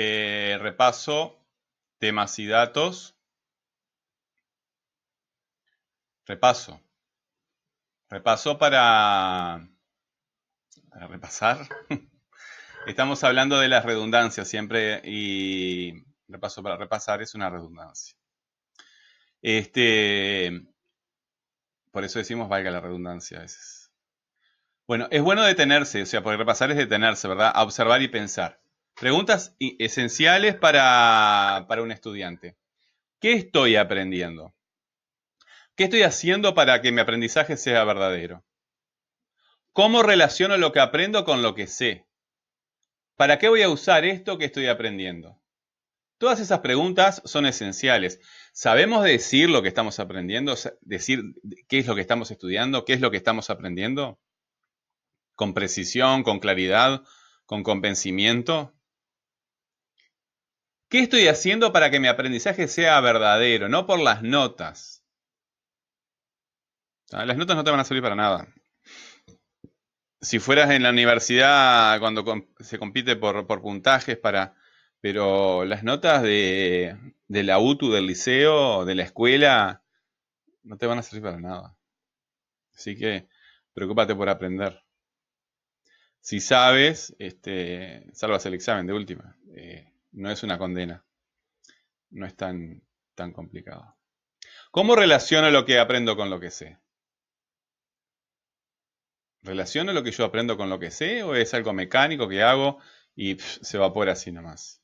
eh, repaso, temas y datos. Repaso. Repaso para, para repasar. Estamos hablando de las redundancias siempre y repaso para repasar es una redundancia. Este, por eso decimos valga la redundancia a veces. Bueno, es bueno detenerse, o sea, porque repasar es detenerse, ¿verdad? A observar y pensar. Preguntas esenciales para, para un estudiante. ¿Qué estoy aprendiendo? ¿Qué estoy haciendo para que mi aprendizaje sea verdadero? ¿Cómo relaciono lo que aprendo con lo que sé? ¿Para qué voy a usar esto que estoy aprendiendo? Todas esas preguntas son esenciales. ¿Sabemos decir lo que estamos aprendiendo? ¿Decir qué es lo que estamos estudiando? ¿Qué es lo que estamos aprendiendo? ¿Con precisión, con claridad, con convencimiento? ¿Qué estoy haciendo para que mi aprendizaje sea verdadero? No por las notas. Las notas no te van a servir para nada si fueras en la universidad cuando se compite por, puntajes para... Pero las notas de, de la UTU, del liceo, de la escuela, no te van a servir para nada. Así que preocúpate por aprender. Si sabes, este, salvas el examen de última. Eh, no es una condena. No es tan, tan complicado. ¿Cómo relaciono lo que aprendo con lo que sé? ¿Relaciono lo que yo aprendo con lo que sé o es algo mecánico que hago y se evapora así nomás?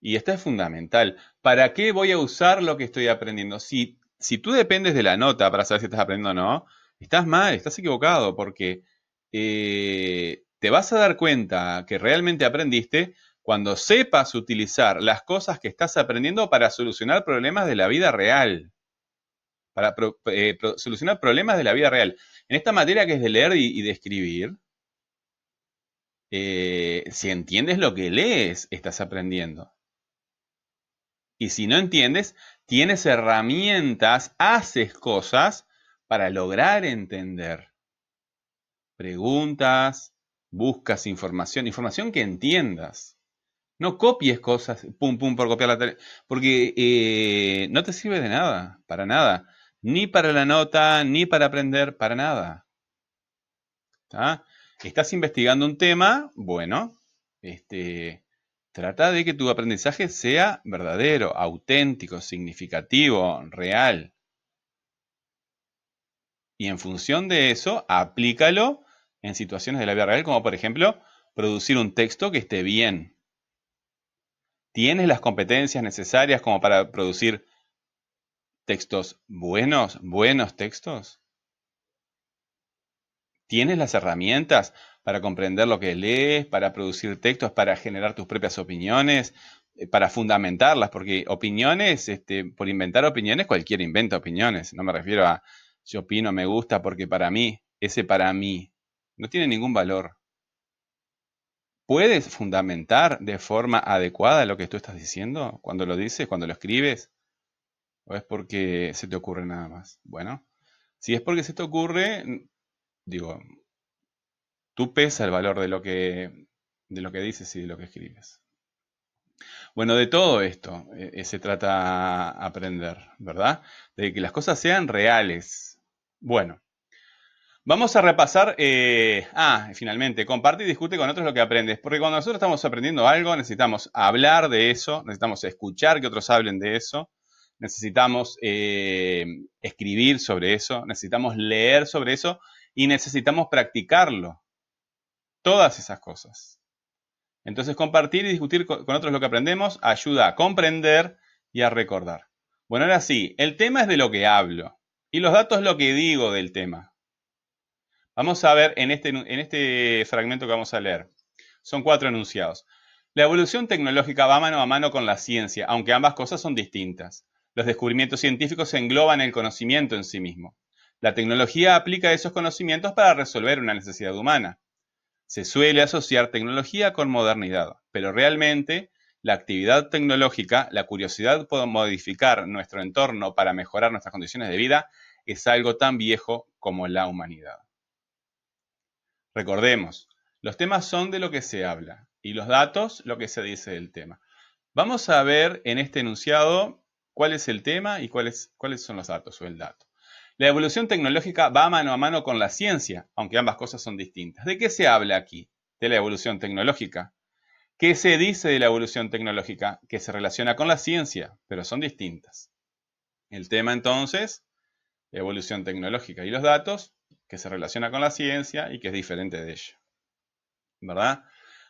Y esto es fundamental. ¿Para qué voy a usar lo que estoy aprendiendo? Si, si tú dependes de la nota para saber si estás aprendiendo o no, estás mal, estás equivocado, porque eh, te vas a dar cuenta que realmente aprendiste cuando sepas utilizar las cosas que estás aprendiendo para solucionar problemas de la vida real. Para eh, solucionar problemas de la vida real. En esta materia que es de leer y, de escribir, eh, si entiendes lo que lees, estás aprendiendo. Y si no entiendes, tienes herramientas, haces cosas para lograr entender. Preguntas, buscas información, información que entiendas. No copies cosas, pum, pum, por copiar la tarea, porque eh, no te sirve de nada, para nada ni para la nota, ni para aprender, para nada. ¿Estás investigando un tema? Bueno, este, trata de que tu aprendizaje sea verdadero, auténtico, significativo, real. Y en función de eso, aplícalo en situaciones de la vida real, como por ejemplo, producir un texto que esté bien. ¿Tienes las competencias necesarias como para producir textos buenos, buenos textos? ¿Tienes las herramientas para comprender lo que lees, para producir textos, para generar tus propias opiniones, eh, para fundamentarlas? Porque opiniones, este, por inventar opiniones, cualquiera inventa opiniones. No me refiero a yo opino, me gusta, porque para mí, ese para mí, no tiene ningún valor. ¿Puedes fundamentar de forma adecuada lo que tú estás diciendo cuando lo dices, cuando lo escribes? ¿O es porque se te ocurre nada más? Bueno, si es porque se te ocurre, digo, tú pesa el valor de lo que, de lo que dices y de lo que escribes. Bueno, de todo esto eh, eh, se trata aprender, ¿verdad? De que las cosas sean reales. Bueno, vamos a repasar. Eh, ah, finalmente, comparte y discute con otros lo que aprendes. Porque cuando nosotros estamos aprendiendo algo, necesitamos hablar de eso, necesitamos escuchar que otros hablen de eso necesitamos eh, escribir sobre eso, necesitamos leer sobre eso y necesitamos practicarlo. Todas esas cosas. Entonces compartir y discutir con otros lo que aprendemos ayuda a comprender y a recordar. Bueno, ahora sí, el tema es de lo que hablo y los datos lo que digo del tema. Vamos a ver en este, en este fragmento que vamos a leer. Son cuatro enunciados. La evolución tecnológica va mano a mano con la ciencia, aunque ambas cosas son distintas. Los descubrimientos científicos engloban el conocimiento en sí mismo. La tecnología aplica esos conocimientos para resolver una necesidad humana. Se suele asociar tecnología con modernidad, pero realmente la actividad tecnológica, la curiosidad por modificar nuestro entorno para mejorar nuestras condiciones de vida, es algo tan viejo como la humanidad. Recordemos, los temas son de lo que se habla. Y los datos, lo que se dice del tema. Vamos a ver en este enunciado cuál es el tema y cuáles, cuáles son los datos o el dato. La evolución tecnológica va mano a mano con la ciencia, aunque ambas cosas son distintas. ¿De qué se habla aquí? De la evolución tecnológica. ¿Qué se dice de la evolución tecnológica? Que se relaciona con la ciencia, pero son distintas. El tema entonces, evolución tecnológica y los datos, que se relaciona con la ciencia y que es diferente de ella. ¿Verdad?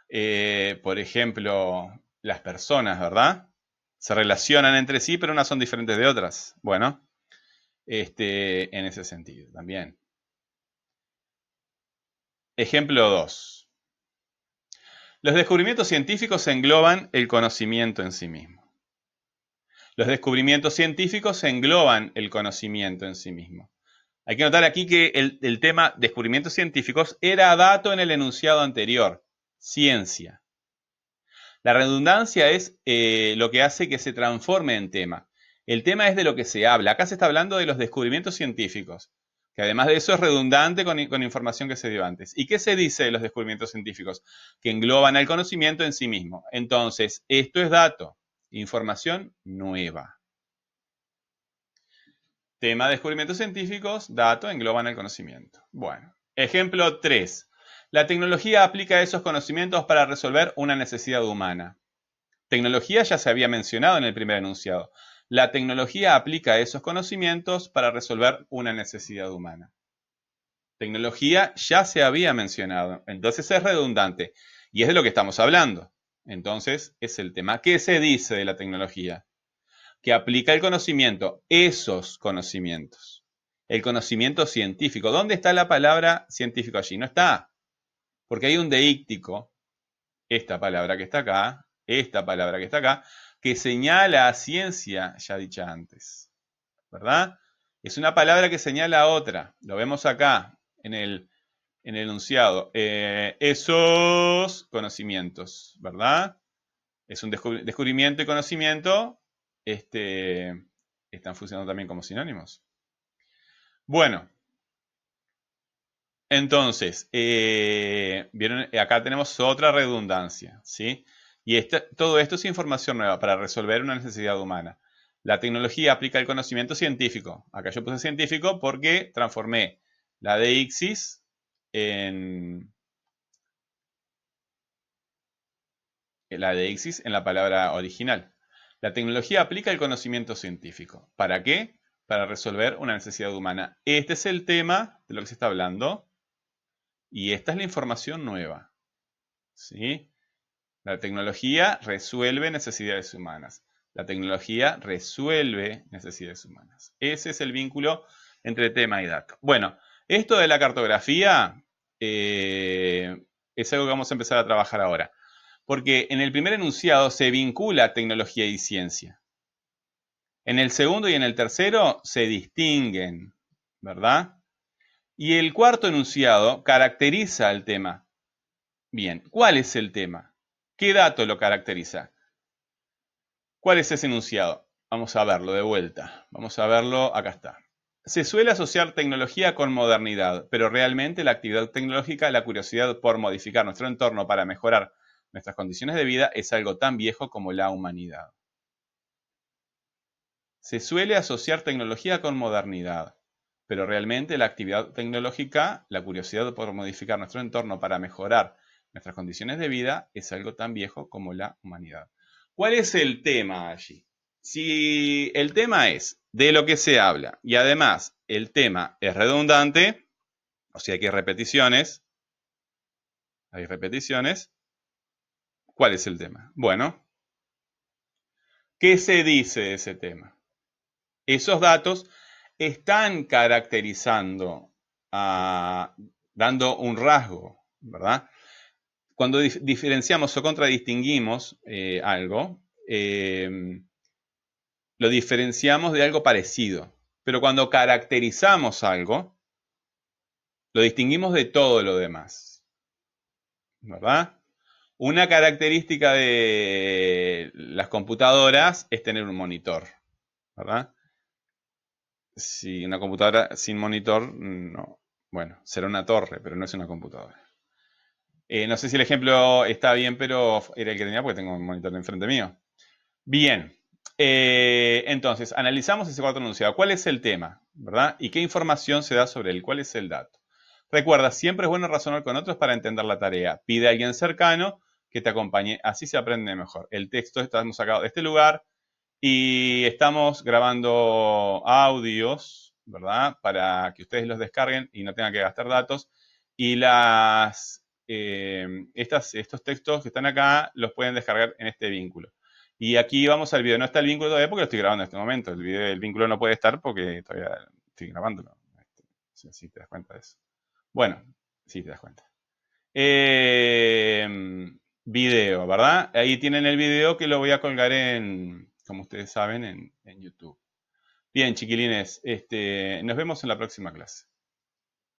Eh, por ejemplo, las personas, ¿verdad? Se relacionan entre sí, pero unas son diferentes de otras. Bueno, este, en ese sentido también. Ejemplo 2. Los descubrimientos científicos engloban el conocimiento en sí mismo. Los descubrimientos científicos engloban el conocimiento en sí mismo. Hay que notar aquí que el, tema descubrimientos científicos era dato en el enunciado anterior, ciencia. La redundancia es eh, lo que hace que se transforme en tema. El tema es de lo que se habla. Acá se está hablando de los descubrimientos científicos, que además de eso es redundante con, con información que se dio antes. ¿Y qué se dice de los descubrimientos científicos? Que engloban el conocimiento en sí mismo. Entonces, esto es dato, información nueva. Tema descubrimientos científicos, dato, engloban el conocimiento. Bueno, ejemplo 3. La tecnología aplica esos conocimientos para resolver una necesidad humana. Tecnología ya se había mencionado en el primer enunciado. La tecnología aplica esos conocimientos para resolver una necesidad humana. Tecnología ya se había mencionado, entonces es redundante y es de lo que estamos hablando. Entonces es el tema. ¿Qué se dice de la tecnología? Que aplica el conocimiento, esos conocimientos. El conocimiento científico. ¿Dónde está la palabra científico allí? No está. Porque hay un deíctico, esta palabra que está acá, esta palabra que está acá, que señala a ciencia ya dicha antes. ¿Verdad? Es una palabra que señala a otra. Lo vemos acá en el, en el enunciado. Eh, esos conocimientos, ¿verdad? Es un descubrimiento y conocimiento. Este, están funcionando también como sinónimos. Bueno, entonces, eh, ¿vieron? acá tenemos otra redundancia, ¿sí? Y todo esto es información nueva para resolver una necesidad humana. La tecnología aplica el conocimiento científico. Acá yo puse científico porque transformé la de Ixis en la de Ixis en la palabra original. La tecnología aplica el conocimiento científico. ¿Para qué? Para resolver una necesidad humana. Este es el tema de lo que se está hablando. Y esta es la información nueva. ¿Sí? La tecnología resuelve necesidades humanas. La tecnología resuelve necesidades humanas. Ese es el vínculo entre tema y dato. Bueno, esto de la cartografía eh, es algo que vamos a empezar a trabajar ahora. Porque en el primer enunciado se vincula tecnología y ciencia. En el segundo y en el tercero se distinguen, ¿verdad? Y el cuarto enunciado caracteriza el tema. Bien, ¿cuál es el tema? ¿Qué dato lo caracteriza? ¿Cuál es ese enunciado? Vamos a verlo de vuelta. Vamos a verlo, acá está. Se suele asociar tecnología con modernidad, pero realmente la actividad tecnológica, la curiosidad por modificar nuestro entorno para mejorar nuestras condiciones de vida es algo tan viejo como la humanidad. Se suele asociar tecnología con modernidad, pero realmente la actividad tecnológica, la curiosidad por modificar nuestro entorno para mejorar nuestras condiciones de vida es algo tan viejo como la humanidad. ¿Cuál es el tema allí? Si el tema es de lo que se habla y además el tema es redundante, o sea hay repeticiones, hay repeticiones, ¿cuál es el tema? Bueno, ¿qué se dice de ese tema? Esos datos están caracterizando, dando un rasgo, ¿verdad? Cuando diferenciamos o contradistinguimos eh, algo, em, lo diferenciamos de algo parecido. Pero cuando caracterizamos algo, lo distinguimos de todo lo demás. ¿Verdad? Una característica de las computadoras es tener un monitor. ¿Verdad? Si una computadora sin monitor, no. Bueno, será una torre, pero no es una computadora. Eh, no sé si el ejemplo está bien, pero era el que tenía porque tengo un monitor enfrente mío. Bien, eh, entonces, analizamos ese cuarto enunciado. ¿Cuál es el tema? ¿Verdad? ¿Y qué información se da sobre él? ¿Cuál es el dato? Recuerda, siempre es bueno razonar con otros para entender la tarea. Pide a alguien cercano que te acompañe. Así se aprende mejor. El texto está sacado de este lugar y estamos grabando audios, ¿verdad? Para que ustedes los descarguen y no tengan que gastar datos. Y las, eh, estos textos que están acá los pueden descargar en este vínculo. Y aquí vamos al video. No está el vínculo todavía porque lo estoy grabando en este momento. El, video, el vínculo no puede estar porque todavía estoy grabándolo. Si este, te das cuenta de eso. Bueno, sí te das cuenta. Eh, video, ¿verdad? Ahí tienen el video que lo voy a colgar en, como ustedes saben, en, en YouTube. Bien, chiquilines, este, nos vemos en la próxima clase.